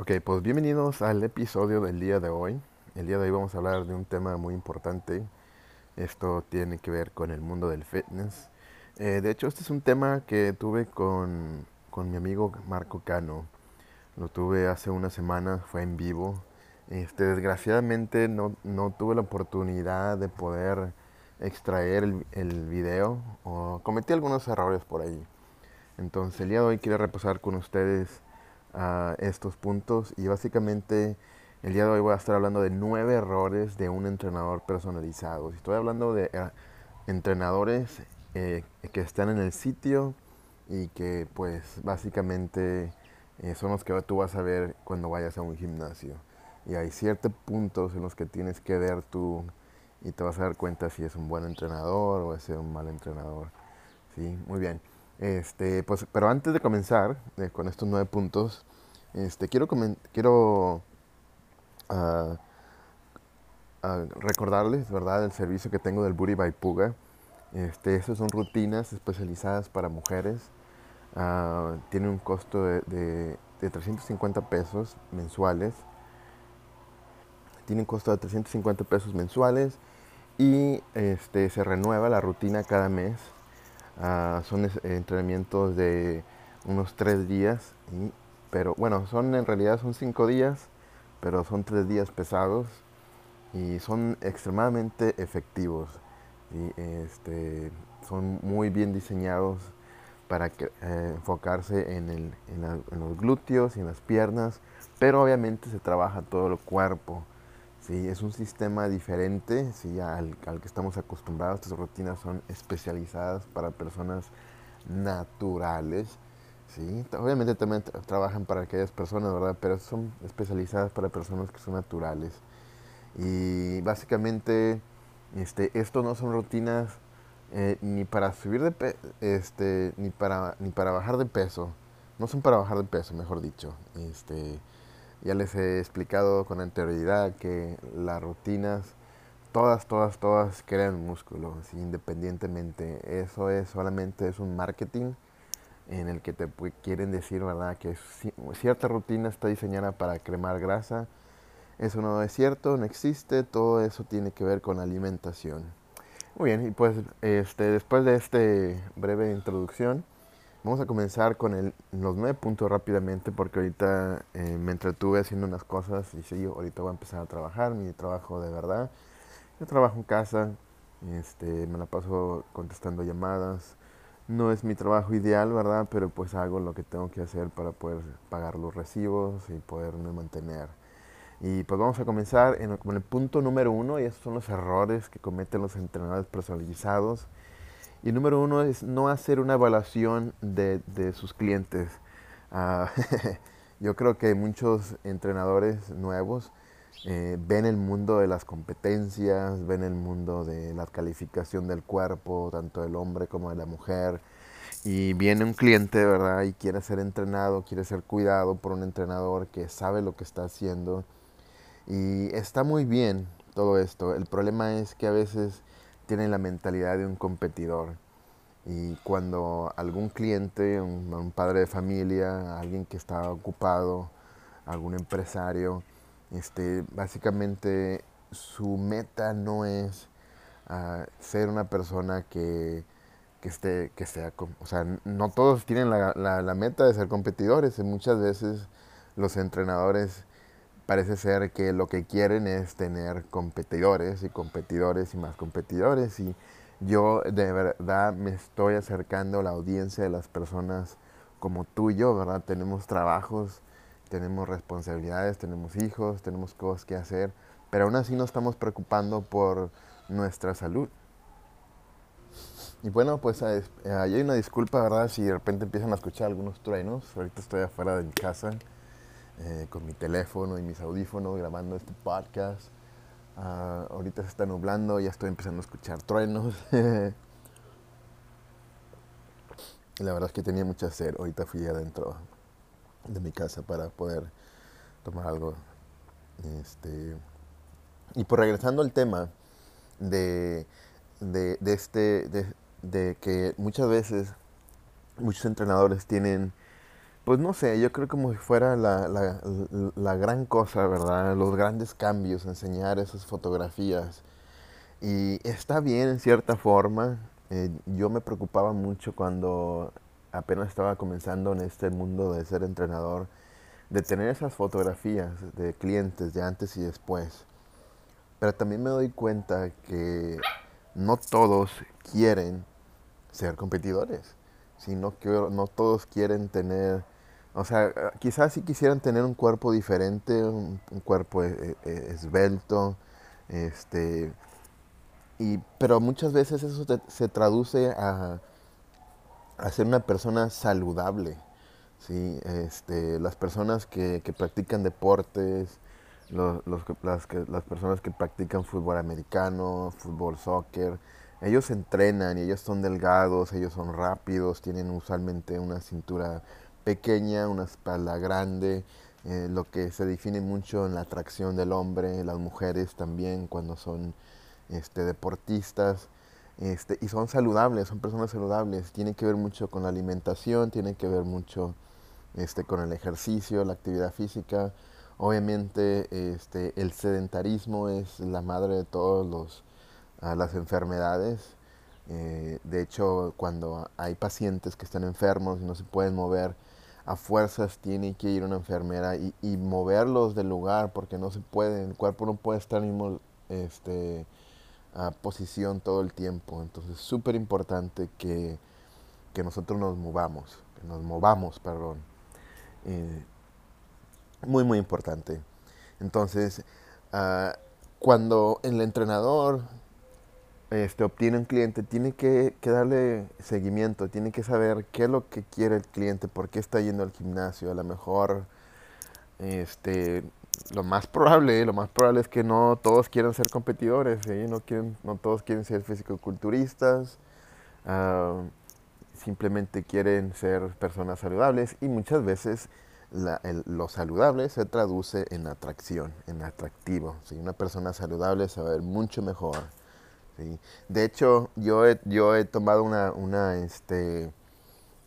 Ok, pues bienvenidos al episodio del día de hoy. El día de hoy vamos a hablar de un tema muy importante. Esto tiene que ver con el mundo del fitness. Eh, de hecho, este es un tema que tuve con, con, mi amigo Marco Cano. Lo tuve hace una semana, fue en vivo. Este, desgraciadamente no, no tuve la oportunidad de poder extraer el, el video o cometí algunos errores por ahí. Entonces el día de hoy quiero repasar con ustedes a estos puntos y básicamente el día de hoy voy a estar hablando de nueve errores de un entrenador personalizado. Estoy hablando de eh, entrenadores eh, que están en el sitio y que pues básicamente eh, son los que tú vas a ver cuando vayas a un gimnasio. Y hay ciertos puntos en los que tienes que ver tú y te vas a dar cuenta si es un buen entrenador o es un mal entrenador. Sí, muy bien. Este, pues, pero antes de comenzar eh, con estos nueve puntos, este, quiero, quiero uh, uh, recordarles, ¿verdad?, el servicio que tengo del Booty by Puga. Este, esas son rutinas especializadas para mujeres. Uh, tiene un costo de, de, de, 350 pesos mensuales. Tiene un costo de 350 pesos mensuales y este, se renueva la rutina cada mes. Uh, son entrenamientos de unos tres días, y, pero bueno, son en realidad son cinco días, pero son tres días pesados y son extremadamente efectivos. Y este, son muy bien diseñados para que, eh, enfocarse en, el, en, la, en, los glúteos y en las piernas, pero obviamente se trabaja todo el cuerpo. Sí, es un sistema diferente sí, al, al, que estamos acostumbrados. Estas rutinas son especializadas para personas naturales. Sí, obviamente también trabajan para aquellas personas, ¿verdad? Pero son especializadas para personas que son naturales. Y básicamente, este, esto no son rutinas eh, ni para subir de pe este, ni para ni para bajar de peso. No son para bajar de peso, mejor dicho. Este, ya les he explicado con anterioridad que las rutinas, todas, todas, todas crean músculo, independientemente. Eso es solamente es un marketing en el que te quieren decir, ¿verdad?, que cierta rutina está diseñada para cremar grasa. Eso no es cierto, no existe, todo eso tiene que ver con alimentación. Muy bien, y pues este, después de esta breve introducción, Vamos a comenzar con el, los nueve puntos rápidamente porque ahorita eh, me entretuve haciendo unas cosas y sí, ahorita voy a empezar a trabajar, mi trabajo de verdad. Yo trabajo en casa, este, me la paso contestando llamadas. No es mi trabajo ideal, ¿verdad? Pero pues hago lo que tengo que hacer para poder pagar los recibos y poderme mantener. Y pues vamos a comenzar en, con el punto número uno y esos son los errores que cometen los entrenadores personalizados y número uno es no hacer una evaluación de, de sus clientes. Uh, yo creo que muchos entrenadores nuevos eh, ven el mundo de las competencias, ven el mundo de la calificación del cuerpo, tanto del hombre como de la mujer. Y viene un cliente, ¿verdad? Y quiere ser entrenado, quiere ser cuidado por un entrenador que sabe lo que está haciendo. Y está muy bien todo esto. El problema es que a veces tienen la mentalidad de un competidor. Y cuando algún cliente, un, padre de familia, alguien que está ocupado, algún empresario, este, básicamente su meta no es uh, ser una persona que, que, esté, que sea, o sea, no todos tienen la, la, la meta de ser competidores. Muchas veces los entrenadores parece ser que lo que quieren es tener competidores y competidores y más competidores y yo de verdad me estoy acercando a la audiencia de las personas como tú y yo, ¿verdad? Tenemos trabajos, tenemos responsabilidades, tenemos hijos, tenemos cosas que hacer, pero aún así nos estamos preocupando por nuestra salud. Y bueno, pues ahí hay una disculpa, ¿verdad? Si de repente empiezan a escuchar algunos truenos. Ahorita estoy afuera de mi casa eh, con mi teléfono y mis audífonos grabando este podcast. Uh, ahorita se está nublando, ya estoy empezando a escuchar truenos. la verdad es que tenía mucha sed. Ahorita fui adentro de mi casa para poder tomar algo. Este, y por regresando al tema de, de, de este, de, de que muchas veces muchos entrenadores tienen pues no sé, yo creo como si fuera la, la, la gran cosa, ¿verdad? Los grandes cambios, enseñar esas fotografías. Y está bien en cierta forma. Eh, yo me preocupaba mucho cuando apenas estaba comenzando en este mundo de ser entrenador, de tener esas fotografías de clientes de antes y después. Pero también me doy cuenta que no todos quieren ser competidores, sino que no todos quieren tener, o sea, quizás sí quisieran tener un cuerpo diferente, un, cuerpo eh, eh, esbelto, este, y, pero muchas veces eso se traduce a, a, ser una persona saludable. ¿sí? Este, las personas que, que practican deportes, los, los, las, las personas que practican fútbol americano, fútbol, soccer, ellos entrenan y ellos son delgados, ellos son rápidos, tienen usualmente una cintura pequeña, una espalda grande, eh, lo que se define mucho en la atracción del hombre, las mujeres también cuando son este, deportistas. Este, y son saludables, son personas saludables. Tiene que ver mucho con la alimentación, tiene que ver mucho este, con el ejercicio, la actividad física. Obviamente este, el sedentarismo es la madre de todas las enfermedades. Eh, de hecho, cuando hay pacientes que están enfermos y no se pueden mover, a fuerzas tiene que ir una enfermera y, y moverlos del lugar porque no se puede, el cuerpo no puede estar mismo este, posición todo el tiempo. Entonces es súper importante que, que, nosotros nos movamos, que nos movamos, perdón. Eh, muy, muy importante. Entonces, uh, cuando el entrenador este, obtiene un cliente, tiene que, que, darle seguimiento, tiene que saber qué es lo que quiere el cliente, por qué está yendo al gimnasio. A lo mejor, este, lo más probable, lo más probable es que no todos quieran ser competidores, no, quieren, no todos quieren ser fisicoculturistas, uh, simplemente quieren ser personas saludables y muchas veces lo saludable se traduce en atracción, en atractivo. Una persona saludable se va a ver mucho mejor. De hecho, yo he, yo he tomado una, una, este,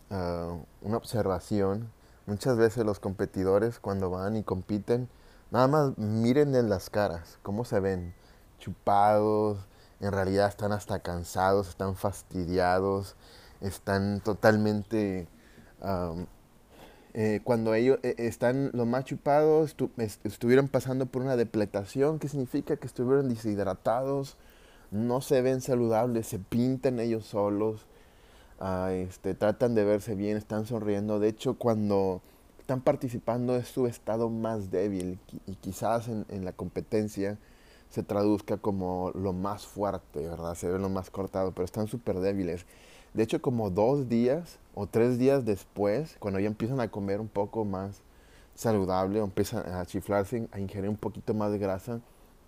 uh, una observación. Muchas veces los competidores cuando van y compiten, nada más miren en las caras, cómo se ven, chupados, en realidad están hasta cansados, están fastidiados, están totalmente... Eh, cuando ellos eh, están los más chupados, estuvieron pasando por una depletación, que significa que estuvieron deshidratados, no se ven saludables, se pintan ellos solos, ah, este, tratan de verse bien, están sonriendo. De hecho, cuando están participando es su estado más débil y quizás en, la competencia se traduzca como lo más fuerte, ¿verdad? Se ve lo más cortado, pero están súper débiles. De hecho, como dos días o tres días después, cuando ya empiezan a comer un poco más saludable empiezan a chiflarse, a ingerir un poquito más de grasa,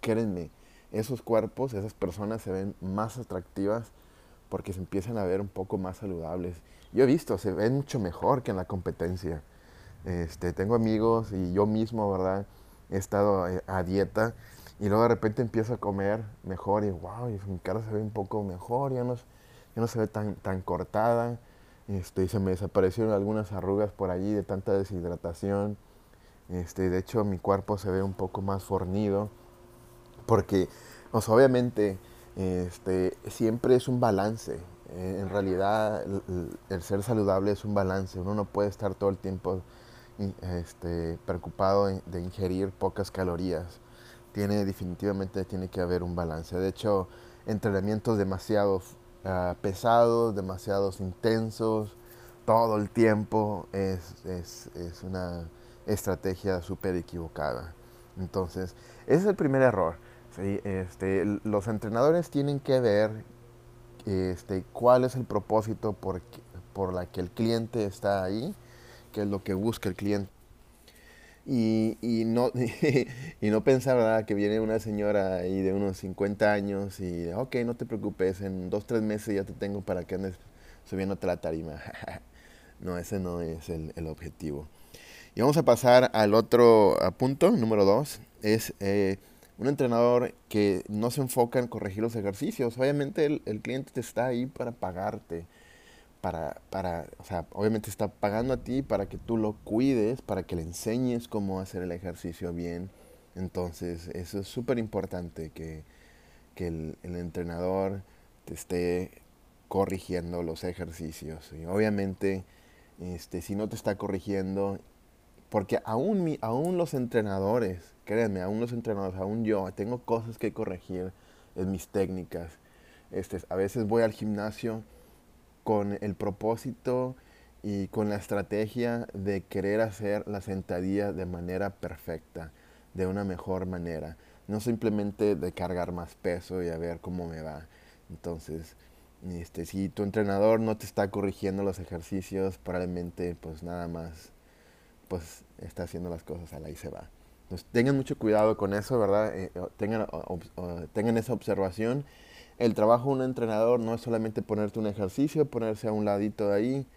créanme, esos cuerpos, esas personas se ven más atractivas porque se empiezan a ver un poco más saludables. Yo he visto, se ven mucho mejor que en la competencia. Este, tengo amigos y yo mismo, ¿verdad? He estado eh, a dieta y luego de repente empiezo a comer mejor y wow, y mi cara se ve un poco mejor, ya no, ya no se ve tan, tan cortada. Este, se me desaparecieron algunas arrugas por allí de tanta deshidratación. Este, de hecho, mi cuerpo se ve un poco más fornido. Porque, pues, obviamente, este, siempre es un balance. Eh, en realidad, el, ser saludable es un balance. Uno no puede estar todo el tiempo este, preocupado de ingerir pocas calorías. Tiene, definitivamente tiene que haber un balance. De hecho, entrenamientos demasiado Ah, pesados, demasiados intensos, todo el tiempo es, es, es una estrategia súper equivocada. Entonces, ese es el primer error. ¿Sí? Este, los entrenadores tienen que ver este, cuál es el propósito por, por la que el cliente está ahí, qué es lo que busca el cliente. Y, y, no, y no pensar ¿verdad? que viene una señora ahí de unos 50 años y, ok, no te preocupes, en dos, tres meses ya te tengo para que andes subiéndote la tarima. no, ese no es el, el, objetivo. Y vamos a pasar al otro punto, número dos, es eh, un entrenador que no se enfoca en corregir los ejercicios. Obviamente el, el cliente te está ahí para pagarte, para, para, o sea, obviamente está pagando a ti para que tú lo cuides, para que le enseñes cómo hacer el ejercicio bien. Entonces, eso es súper importante que, que el, el, entrenador te esté corrigiendo los ejercicios. Y obviamente, este, si no te está corrigiendo, porque aún, mi, aún los entrenadores, créanme, aún los entrenadores, aún yo, tengo cosas que corregir en mis técnicas. Este, a veces voy al gimnasio con el propósito y con la estrategia de querer hacer la sentadilla de manera perfecta, de una mejor manera. No simplemente de cargar más peso y a ver cómo me va. Entonces, este, si tu entrenador no te está corrigiendo los ejercicios, probablemente pues nada más pues está haciendo las cosas a la y se va. Entonces tengan mucho cuidado con eso, ¿verdad? Eh, tengan, tengan esa observación. El trabajo de un entrenador no es solamente ponerte un ejercicio, ponerse a un ladito de ahí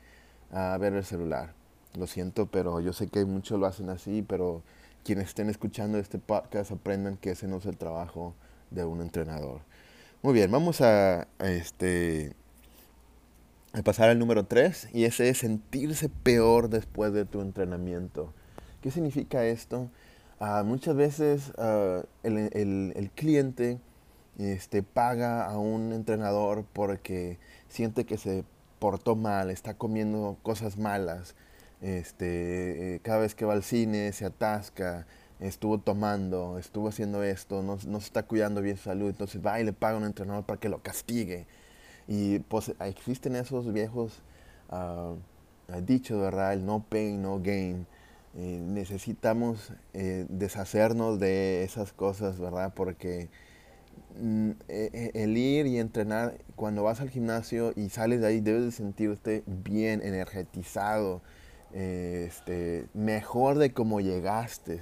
a ver el celular. Lo siento, pero yo sé que muchos lo hacen así, pero quienes estén escuchando este podcast aprendan que ese no es el trabajo de un entrenador. Muy bien, vamos a, este, pasar al número 3 y ese es sentirse peor después de tu entrenamiento. ¿Qué significa esto? Uh, muchas veces el, el, el, cliente este, paga a un entrenador porque siente que se portó mal, está comiendo cosas malas, este, eh, cada vez que va al cine se atasca, estuvo tomando, estuvo haciendo esto, no, no, se está cuidando bien su salud, entonces va y le paga a un entrenador para que lo castigue. Y pues existen esos viejos uh, dichos, ¿verdad? El no pain, no gain. Eh, necesitamos eh, deshacernos de esas cosas, ¿verdad? Porque mm, e, e, el ir y entrenar, cuando vas al gimnasio y sales de ahí, debes de sentirte bien, energetizado, este, mejor de como llegaste.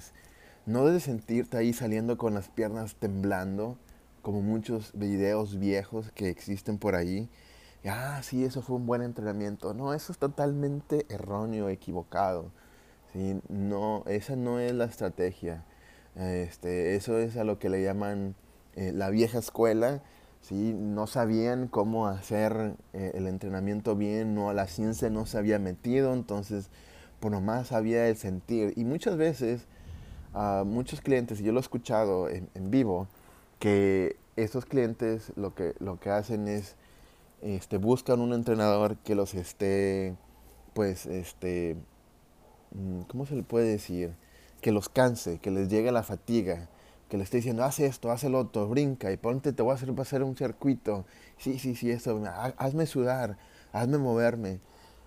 No debes sentirte ahí saliendo con las piernas temblando, como muchos videos viejos que existen por ahí. ah, sí, eso fue un buen entrenamiento. No, eso es totalmente erróneo, equivocado. ¿sí? No, esa no es la estrategia. Este, eso es a lo que le llaman eh, la vieja escuela. ¿sí? No sabían cómo hacer eh, el entrenamiento bien, no, la ciencia no se había metido, entonces, por nomás había el sentir. Y muchas veces a muchos clientes, y yo lo he escuchado en, vivo, que esos clientes lo que, lo que hacen es este, buscan un entrenador que los esté, pues, este, mm, ¿cómo se le puede decir? Que los canse, que les llegue la fatiga, que le esté diciendo, haz esto, haz el otro, brinca y ponte, te voy a hacer, a hacer un circuito. Sí, sí, sí, eso, hazme sudar, hazme moverme.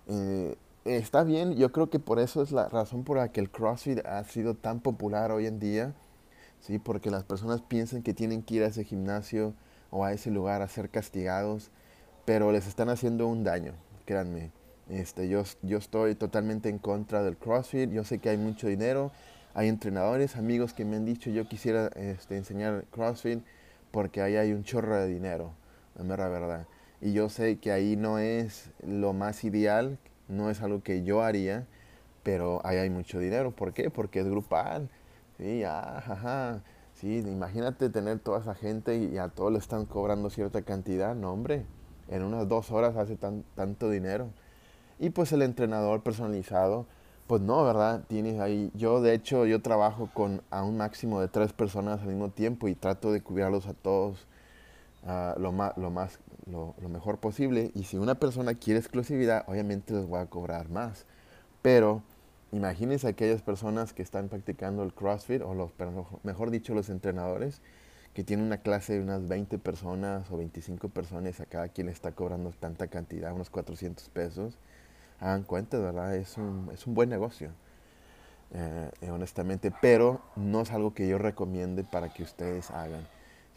Eh, está bien, yo creo que por eso es la razón por la que el CrossFit ha sido tan popular hoy en día, ¿sí? porque las personas piensan que tienen que ir a ese gimnasio o a ese lugar a ser castigados, pero les están haciendo un daño, créanme. Este, yo, yo estoy totalmente en contra del CrossFit, yo sé que hay mucho dinero, hay entrenadores, amigos que me han dicho yo quisiera este, enseñar CrossFit porque ahí hay un chorro de dinero, la verdad. Y yo sé que ahí no es lo más ideal no es algo que yo haría, pero ahí hay mucho dinero. ¿Por qué? Porque es grupal. Sí, ajá, Sí, imagínate tener toda esa gente y a todos le están cobrando cierta cantidad. No, hombre, en unas dos horas hace tan, tanto dinero. Y pues el entrenador personalizado, pues no, ¿verdad? Tienes ahí, yo de hecho, yo trabajo con a un máximo de tres personas al mismo tiempo y trato de cuidarlos a todos uh, lo, más, lo, más, lo, lo, mejor posible. Y si una persona quiere exclusividad, obviamente les voy a cobrar más. Pero imagínense aquellas personas que están practicando el CrossFit, o los, mejor dicho, los entrenadores, que tienen una clase de unas 20 personas o 25 personas, a cada quien está cobrando tanta cantidad, unos 400 pesos. Hagan cuenta, ¿verdad? Es un, es un buen negocio. Eh, honestamente, pero no es algo que yo recomiende para que ustedes hagan.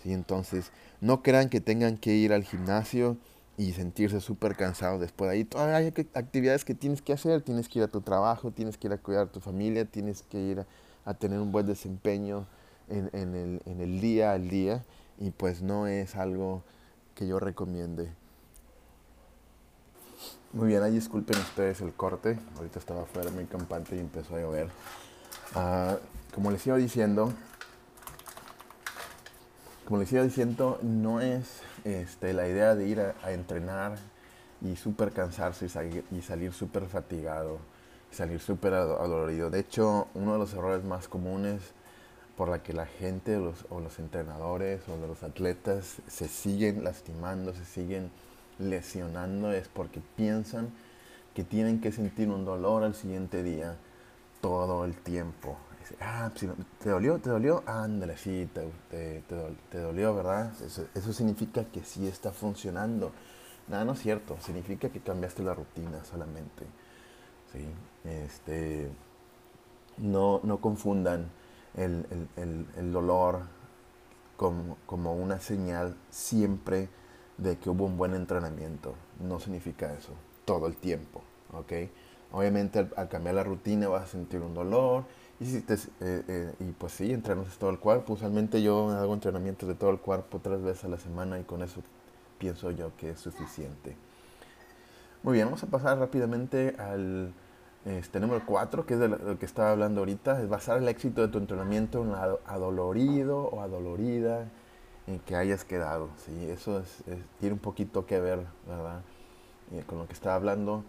¿sí? Entonces, no crean que tengan que ir al gimnasio y sentirse súper cansados después de ahí. Todavía hay actividades que tienes que hacer, tienes que ir a tu trabajo, tienes que ir a cuidar a tu familia, tienes que ir a, tener un buen desempeño en, en, el, en el día al día y pues no es algo que yo recomiende. Muy bien, ahí disculpen ustedes el corte. Ahorita estaba fuera muy campante y empezó a llover. Uh, como les iba diciendo, como les iba diciendo, no es este, la idea de ir a, entrenar y súper cansarse y salir, y salir súper fatigado, salir súper adolorido. De hecho, uno de los errores más comunes por la que la gente los, o los entrenadores o los atletas se siguen lastimando, se siguen lesionando es porque piensan que tienen que sentir un dolor al siguiente día todo el tiempo. Ah, ¿te dolió? ¿Te dolió? Ándale, sí, te, te, dolió, ¿verdad? Eso, significa que sí está funcionando. Nada, no es cierto. Significa que cambiaste la rutina solamente. ¿sí? Este, no, no confundan el, el, el, dolor como, como una señal siempre de que hubo un buen entrenamiento. No significa eso todo el tiempo, ¿ok? Obviamente al, cambiar la rutina vas a sentir un dolor y, si te, eh, eh, y pues sí, entrenas todo el cuerpo. Usualmente yo hago entrenamientos de todo el cuerpo tres veces a la semana y con eso pienso yo que es suficiente. Muy bien, vamos a pasar rápidamente al este, número 4, que es de lo que estaba hablando ahorita, es basar el éxito de tu entrenamiento en adolorido o adolorida en que hayas quedado. ¿sí? Eso tiene un poquito que ver, ¿verdad? Eh, con lo que estaba hablando.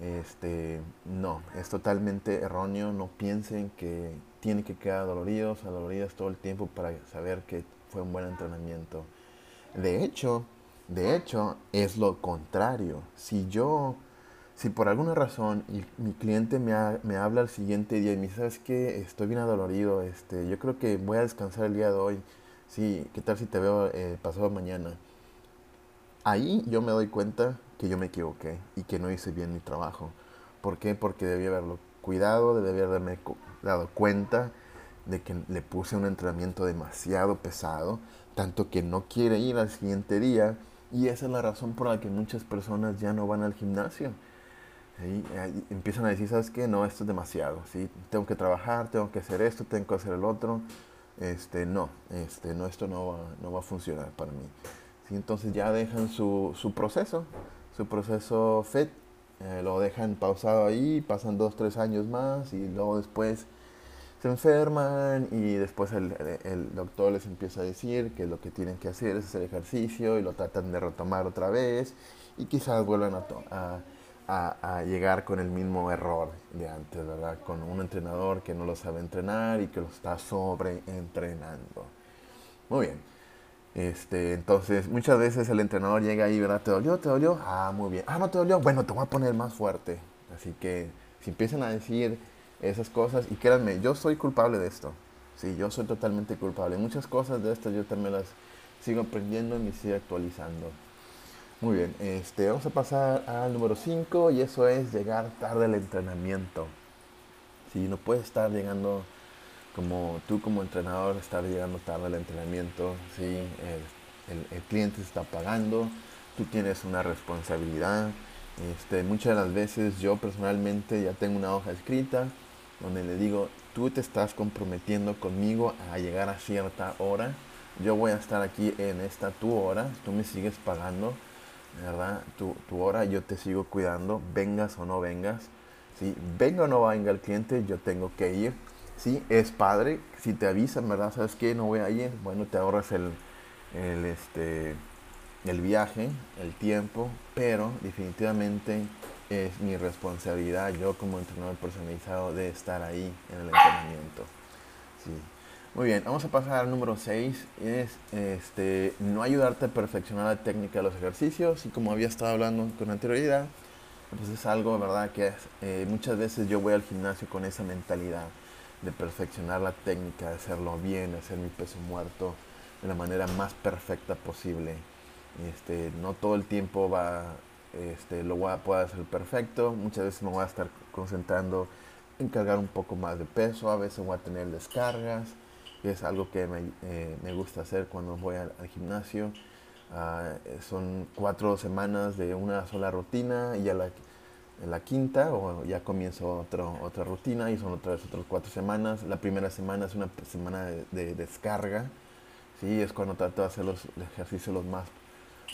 Este, no, es totalmente erróneo. No piensen que tienen que quedar doloridos, adoloridas todo el tiempo para saber que fue un buen entrenamiento. De hecho, de hecho, es lo contrario. Si yo si por alguna razón y mi cliente me, me, habla el siguiente día y me dice, ¿sabes qué? Estoy bien adolorido, este, yo creo que voy a descansar el día de hoy. Sí, ¿qué tal si te veo eh, pasado mañana? Ahí yo me doy cuenta que yo me equivoqué y que no hice bien mi trabajo. ¿Por qué? Porque debí haberlo cuidado, debí haberme dado cuenta de que le puse un entrenamiento demasiado pesado, tanto que no quiere ir al siguiente día. Y esa es la razón por la que muchas personas ya no van al gimnasio empiezan a decir, ¿sabes qué? No, esto es demasiado, ¿sí? Tengo que trabajar, tengo que hacer esto, tengo que hacer el otro. Este, no, este, no, esto no va, no va a funcionar para mí. ¿sí? Entonces ya dejan su, su proceso, su proceso FED, eh, lo dejan pausado ahí, pasan dos, tres años más y luego después se enferman y después el, el, doctor les empieza a decir que lo que tienen que hacer es hacer ejercicio y lo tratan de retomar otra vez y quizás vuelvan a, a a, llegar con el mismo error de antes, ¿verdad? Con un entrenador que no lo sabe entrenar y que lo está sobreentrenando. Muy bien. Este, entonces, muchas veces el entrenador llega ahí, ¿verdad? ¿Te dolió? ¿Te dolió? Ah, muy bien. Ah, no te dolió. Bueno, te voy a poner más fuerte. Así que si empiezan a decir esas cosas, y créanme, yo soy culpable de esto. Sí, yo soy totalmente culpable. Muchas cosas de estas yo también las sigo aprendiendo y me sigo actualizando. Muy bien, este, vamos a pasar al número 5 y eso es llegar tarde al entrenamiento. Si no puedes estar llegando como tú como entrenador, estar llegando tarde al entrenamiento, ¿sí? el, el, cliente está pagando, tú tienes una responsabilidad. Este, muchas de las veces yo personalmente ya tengo una hoja escrita donde le digo, tú te estás comprometiendo conmigo a llegar a cierta hora, yo voy a estar aquí en esta tu hora, tú me sigues pagando ¿verdad? Tu, tu, hora, yo te sigo cuidando, vengas o no vengas. ¿sí? Venga o no venga el cliente, yo tengo que ir. ¿Sí? Es padre, si te avisan, ¿verdad? ¿Sabes qué? No voy a ir. Bueno, te ahorras el, el, este, el viaje, el tiempo, pero definitivamente es mi responsabilidad, yo como entrenador personalizado, de estar ahí en el entrenamiento. ¿sí? Muy bien, vamos a pasar al número 6. Es este, no ayudarte a perfeccionar la técnica de los ejercicios. Y como había estado hablando con anterioridad, pues es algo, ¿verdad? Que eh, muchas veces yo voy al gimnasio con esa mentalidad de perfeccionar la técnica, de hacerlo bien, de hacer mi peso muerto de la manera más perfecta posible. Este, no todo el tiempo va, este, lo voy a poder hacer perfecto. Muchas veces me voy a estar concentrando en cargar un poco más de peso. A veces voy a tener descargas es algo que me, eh, me gusta hacer cuando voy al, gimnasio. Ah, son cuatro semanas de una sola rutina y a la, en la quinta o ya comienzo otro, otra rutina y son otras, otras cuatro semanas. La primera semana es una semana de, descarga, ¿sí? es cuando trato de hacer los ejercicios lo más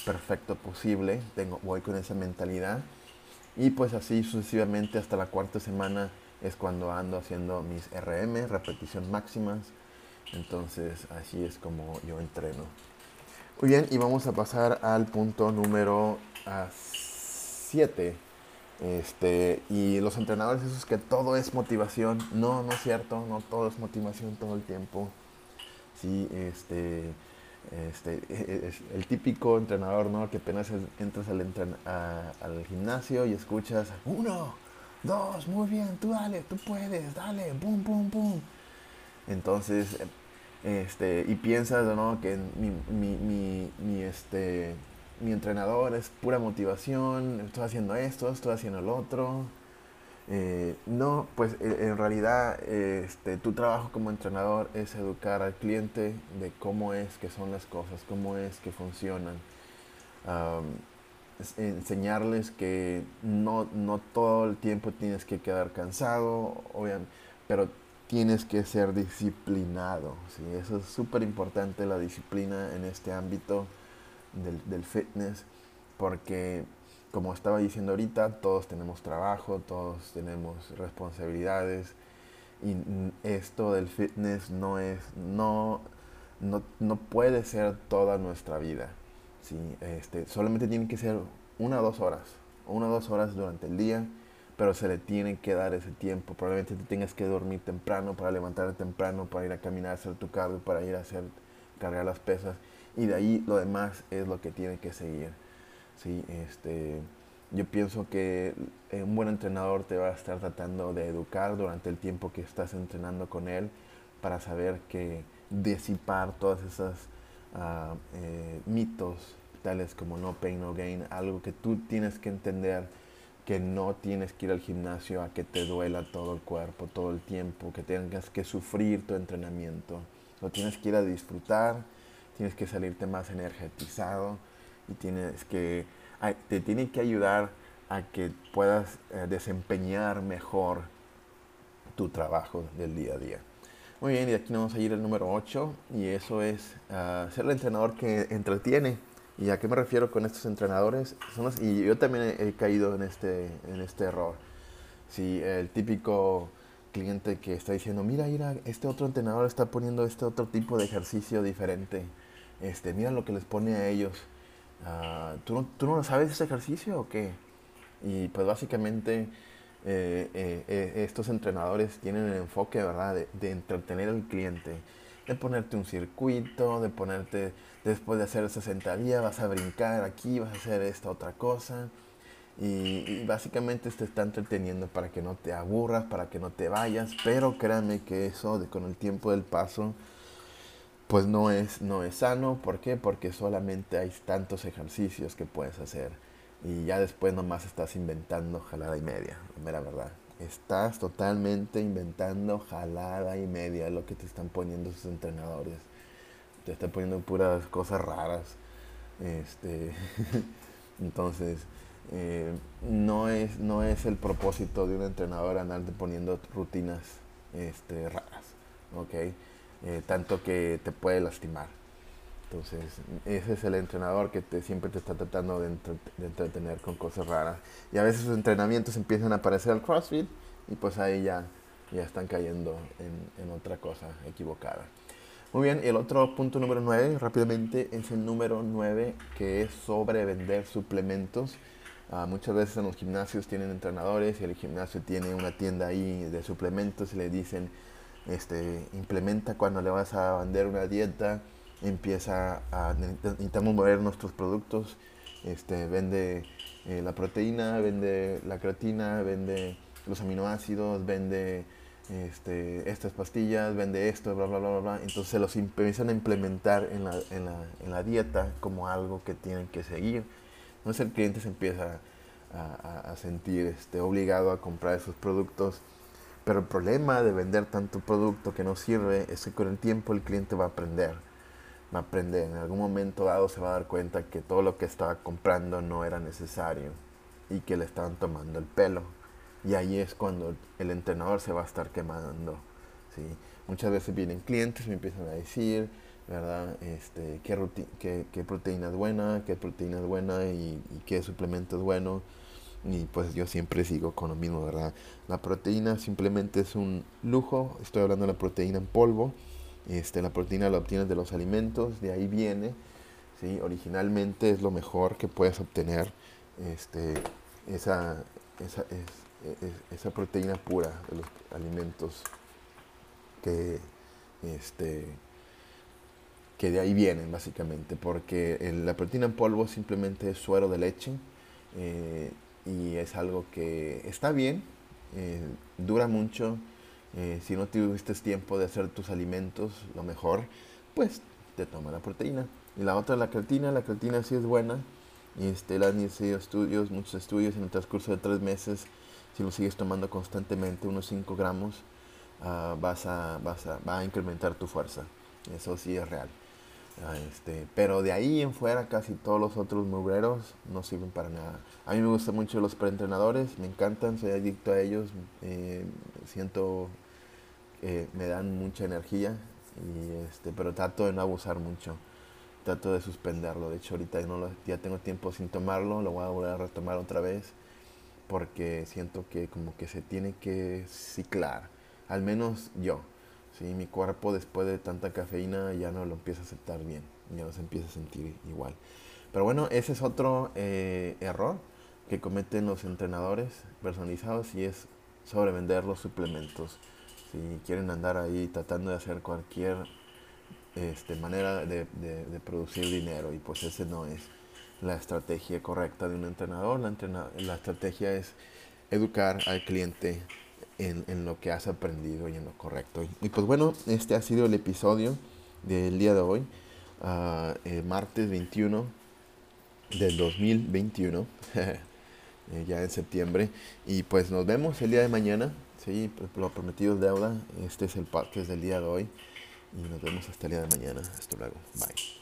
perfecto posible. Tengo, voy con esa mentalidad y pues así sucesivamente hasta la cuarta semana es cuando ando haciendo mis RM, repeticiones máximas entonces así es como yo entreno. Muy bien, y vamos a pasar al punto número 7. Este, y los entrenadores, eso es que todo es motivación. No, no es cierto, no todo es motivación todo el tiempo. Sí, este, este, e, e, el típico entrenador, ¿no? Que apenas entras al, al gimnasio y escuchas, uno, dos, muy bien, tú dale, tú puedes, dale, pum, pum, pum. Entonces, este, y piensas, ¿no? Que mi, mi, mi, mi este, mi entrenador es pura motivación, estoy haciendo esto, estoy haciendo lo otro. Eh, no, pues eh, en realidad este, tu trabajo como entrenador es educar al cliente de cómo es que son las cosas, cómo es que funcionan. enseñarles que no, no todo el tiempo tienes que quedar cansado, obviamente, pero tienes que ser disciplinado. ¿sí? Eso es súper importante, la disciplina en este ámbito del, fitness, porque como estaba diciendo ahorita, todos tenemos trabajo, todos tenemos responsabilidades y esto del fitness no es, no, no, puede ser toda nuestra vida. ¿sí? Este, solamente tiene que ser una o dos horas, una o dos horas durante el día, pero se le tiene que dar ese tiempo. Probablemente te tengas que dormir temprano para levantarte temprano, para ir a caminar, hacer tu cardio, para ir a hacer, cargar las pesas y de ahí lo demás es lo que tiene que seguir. ¿sí? Este, yo pienso que eh, un buen entrenador te va a estar tratando de educar durante el tiempo que estás entrenando con él para saber que disipar todas esas ah, eh, mitos tales como no pain, no gain, algo que tú tienes que entender que no tienes que ir al gimnasio a que te duela todo el cuerpo, todo el tiempo, que tengas que sufrir tu entrenamiento. Lo tienes que ir a disfrutar, tienes que salirte más energetizado y tienes que, te tiene que ayudar a que puedas eh, desempeñar mejor tu trabajo del día a día. Muy bien, y aquí vamos a ir al número 8 y eso es ah, ser el entrenador que entretiene. ¿Y a qué me refiero con estos entrenadores? Son y yo también he, caído en este, en este error. Si el típico cliente que está diciendo, mira, mira, este otro entrenador está poniendo este otro tipo de ejercicio diferente este, mira lo que les pone a ellos. Ah, ¿tú, no, ¿Tú no sabes ese ejercicio o qué? Y pues básicamente eh, eh, eh, estos entrenadores tienen el enfoque, ¿verdad?, de, entretener al cliente, de ponerte un circuito, de ponerte, después de hacer esa sentadilla, vas a brincar aquí, vas a hacer esta otra cosa. Y, básicamente te está entreteniendo para que no te aburras, para que no te vayas, pero créanme que eso de, con el tiempo del paso pues no es, no es sano. ¿Por qué? Porque solamente hay tantos ejercicios que puedes hacer y ya después nomás estás inventando jalada y media, la verdad. Estás totalmente inventando jalada y media lo que te están poniendo sus entrenadores. Te están poniendo puras cosas raras. Este, entonces, eh, no, es, no es el propósito de un entrenador andarte poniendo rutinas este, raras. ¿ok? Eh, tanto que te puede lastimar. Entonces, ese es el entrenador que te, siempre te está tratando de, entretener con cosas raras. Y a veces sus entrenamientos empiezan a aparecer al CrossFit y pues ahí ya, ya están cayendo en, en otra cosa equivocada. Muy bien, el otro punto número 9, rápidamente, es el número 9, que es sobre vender suplementos. Uh, muchas veces en los gimnasios tienen entrenadores y el gimnasio tiene una tienda ahí de suplementos y le dicen, este, implementa cuando le vas a vender una dieta, empieza a, intentamos mover nuestros productos, este, vende eh, la proteína, vende la creatina, vende los aminoácidos, vende este, estas pastillas, vende esto, bla, bla, bla, bla, Entonces se los empiezan a implementar en la, en, la, en la, dieta como algo que tienen que seguir. Entonces el cliente se empieza a, a sentir este, obligado a comprar esos productos pero el problema de vender tanto producto que no sirve es que con el tiempo el cliente va a aprender. Va a aprender. En algún momento dado se va a dar cuenta que todo lo que estaba comprando no era necesario y que le estaban tomando el pelo. Y ahí es cuando el entrenador se va a estar quemando. ¿sí? Muchas veces vienen clientes y me empiezan a decir, ¿verdad? Este, qué, qué, qué proteína es buena, qué proteína es buena y, y qué suplemento es bueno y pues yo siempre sigo con lo mismo, ¿verdad? La proteína simplemente es un lujo, estoy hablando de la proteína en polvo, este, la proteína la obtienes de los alimentos, de ahí viene, ¿sí? Originalmente es lo mejor que puedes obtener, este, esa, esa, esa proteína pura de los alimentos que, este, que de ahí vienen básicamente, porque la proteína en polvo simplemente es suero de leche eh, y es algo que está bien, eh, dura mucho, eh, si no tuviste tiempo de hacer tus alimentos, lo mejor, pues te toma la proteína. Y la otra, la creatina, la creatina sí es buena, y este, la han sido estudios, muchos estudios en el transcurso de tres meses, si lo sigues tomando constantemente, unos 5 gramos, uh, vas, a, vas a, va a incrementar tu fuerza. Eso sí es real. Uh, este, pero de ahí en fuera casi todos los otros mugreros no sirven para nada. A mí me gustan mucho los preentrenadores, me encantan, soy adicto a ellos, eh, siento que me dan mucha energía, y este, pero trato de no abusar mucho trato de suspenderlo. De hecho, ahorita no ya tengo tiempo sin tomarlo, lo voy a volver a retomar otra vez porque siento que como que se tiene que ciclar, al menos yo. ¿Sí? Mi cuerpo después de tanta cafeína ya no lo empieza a aceptar bien, ya no se empieza a sentir igual. Pero bueno, ese es otro eh, error que cometen los entrenadores personalizados y es sobrevender los suplementos. Si quieren andar ahí tratando de hacer cualquier este, manera de, producir dinero y pues ese no es la estrategia correcta de un entrenador. La, la estrategia es educar al cliente en, lo que has aprendido y en lo correcto. Y, pues bueno, este ha sido el episodio del día de hoy, uh, martes 21 del 2021, eh, ya en septiembre. Y pues nos vemos el día de mañana. Sí, lo prometido es deuda. Este es el podcast del día de hoy. Y nos vemos hasta el día de mañana. Hasta luego. Bye.